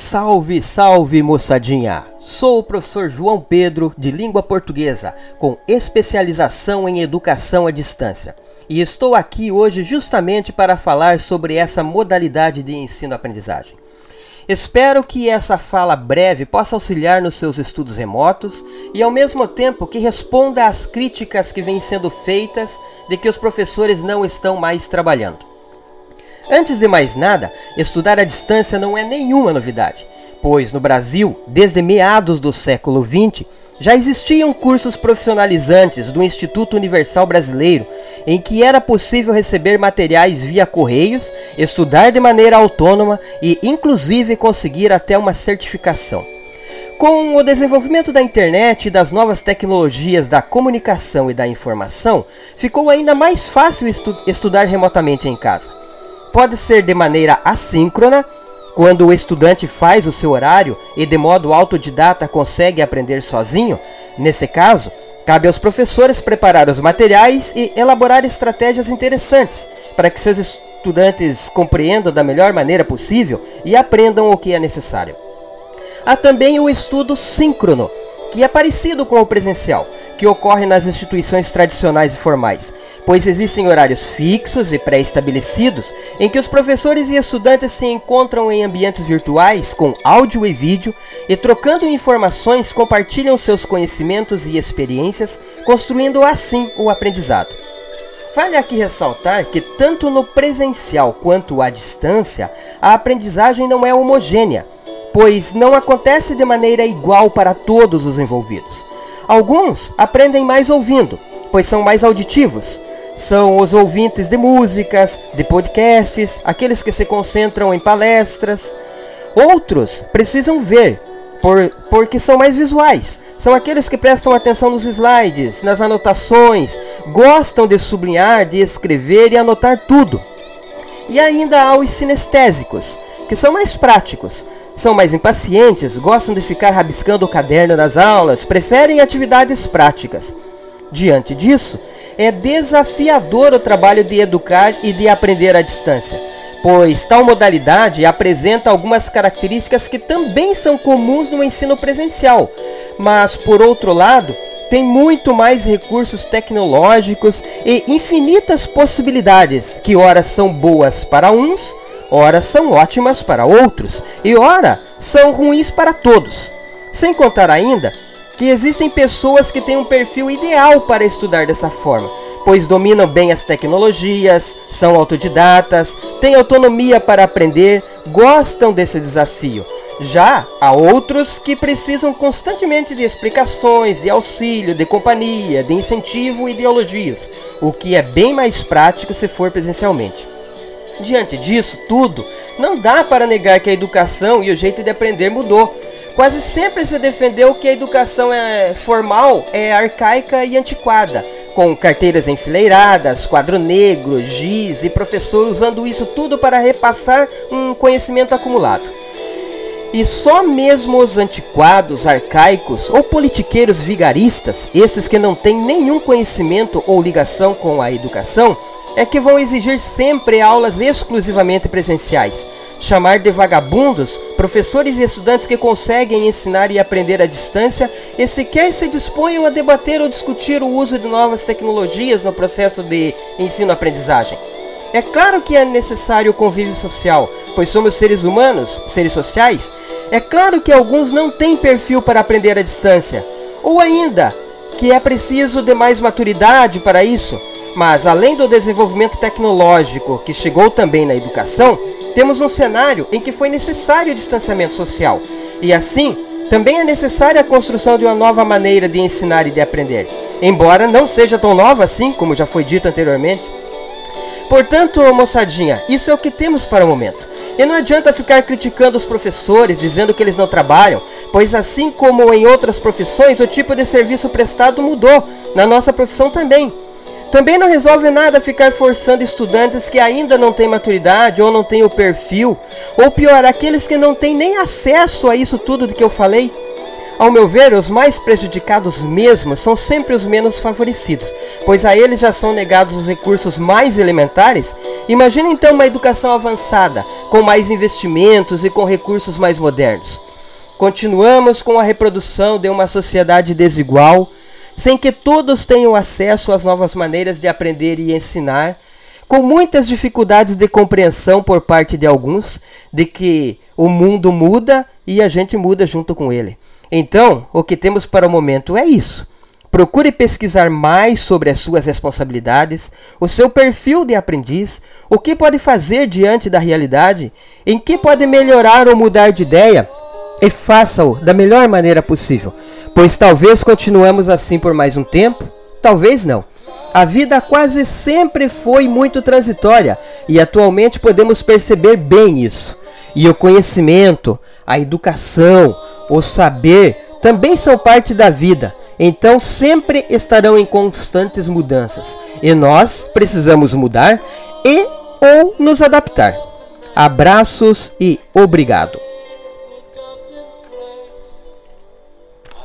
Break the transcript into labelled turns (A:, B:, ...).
A: Salve, salve moçadinha! Sou o professor João Pedro, de língua portuguesa, com especialização em educação à distância. E estou aqui hoje justamente para falar sobre essa modalidade de ensino-aprendizagem. Espero que essa fala breve possa auxiliar nos seus estudos remotos e, ao mesmo tempo, que responda às críticas que vêm sendo feitas de que os professores não estão mais trabalhando. Antes de mais nada, estudar à distância não é nenhuma novidade, pois no Brasil, desde meados do século XX, já existiam cursos profissionalizantes do Instituto Universal Brasileiro em que era possível receber materiais via correios, estudar de maneira autônoma e, inclusive, conseguir até uma certificação. Com o desenvolvimento da internet e das novas tecnologias da comunicação e da informação, ficou ainda mais fácil estu estudar remotamente em casa pode ser de maneira assíncrona, quando o estudante faz o seu horário e de modo autodidata consegue aprender sozinho. Nesse caso, cabe aos professores preparar os materiais e elaborar estratégias interessantes para que seus estudantes compreendam da melhor maneira possível e aprendam o que é necessário. Há também o estudo síncrono, que é parecido com o presencial, que ocorre nas instituições tradicionais e formais, pois existem horários fixos e pré-estabelecidos em que os professores e estudantes se encontram em ambientes virtuais com áudio e vídeo e trocando informações compartilham seus conhecimentos e experiências, construindo assim o aprendizado. Vale aqui ressaltar que tanto no presencial quanto à distância, a aprendizagem não é homogênea pois não acontece de maneira igual para todos os envolvidos. Alguns aprendem mais ouvindo, pois são mais auditivos. São os ouvintes de músicas, de podcasts, aqueles que se concentram em palestras. Outros precisam ver, por, porque são mais visuais. São aqueles que prestam atenção nos slides, nas anotações, gostam de sublinhar, de escrever e anotar tudo. E ainda há os sinestésicos, que são mais práticos, são mais impacientes, gostam de ficar rabiscando o caderno nas aulas, preferem atividades práticas. Diante disso, é desafiador o trabalho de educar e de aprender à distância, pois tal modalidade apresenta algumas características que também são comuns no ensino presencial, mas, por outro lado, tem muito mais recursos tecnológicos e infinitas possibilidades que, ora, são boas para uns ora são ótimas para outros e ora são ruins para todos. Sem contar ainda que existem pessoas que têm um perfil ideal para estudar dessa forma, pois dominam bem as tecnologias, são autodidatas, têm autonomia para aprender, gostam desse desafio. Já há outros que precisam constantemente de explicações, de auxílio, de companhia, de incentivo e de elogios, o que é bem mais prático se for presencialmente. Diante disso tudo, não dá para negar que a educação e o jeito de aprender mudou. Quase sempre se defendeu que a educação é formal é arcaica e antiquada, com carteiras enfileiradas, quadro negro, giz e professor usando isso tudo para repassar um conhecimento acumulado. E só mesmo os antiquados, arcaicos ou politiqueiros vigaristas, esses que não têm nenhum conhecimento ou ligação com a educação, é que vão exigir sempre aulas exclusivamente presenciais. Chamar de vagabundos professores e estudantes que conseguem ensinar e aprender à distância e sequer se disponham a debater ou discutir o uso de novas tecnologias no processo de ensino-aprendizagem. É claro que é necessário o convívio social, pois somos seres humanos, seres sociais. É claro que alguns não têm perfil para aprender à distância, ou ainda que é preciso de mais maturidade para isso. Mas além do desenvolvimento tecnológico que chegou também na educação, temos um cenário em que foi necessário o distanciamento social. E assim, também é necessária a construção de uma nova maneira de ensinar e de aprender, embora não seja tão nova assim, como já foi dito anteriormente. Portanto, moçadinha, isso é o que temos para o momento. E não adianta ficar criticando os professores, dizendo que eles não trabalham, pois assim como em outras profissões, o tipo de serviço prestado mudou, na nossa profissão também. Também não resolve nada ficar forçando estudantes que ainda não têm maturidade ou não têm o perfil, ou pior, aqueles que não têm nem acesso a isso tudo de que eu falei. Ao meu ver, os mais prejudicados mesmo são sempre os menos favorecidos, pois a eles já são negados os recursos mais elementares. Imagina então uma educação avançada, com mais investimentos e com recursos mais modernos. Continuamos com a reprodução de uma sociedade desigual, sem que todos tenham acesso às novas maneiras de aprender e ensinar, com muitas dificuldades de compreensão por parte de alguns de que o mundo muda e a gente muda junto com ele. Então, o que temos para o momento é isso. Procure pesquisar mais sobre as suas responsabilidades, o seu perfil de aprendiz, o que pode fazer diante da realidade, em que pode melhorar ou mudar de ideia e faça-o da melhor maneira possível, pois talvez continuemos assim por mais um tempo, talvez não. A vida quase sempre foi muito transitória e atualmente podemos perceber bem isso. E o conhecimento, a educação, o saber também são parte da vida, então sempre estarão em constantes mudanças. E nós precisamos mudar e ou nos adaptar. Abraços e obrigado.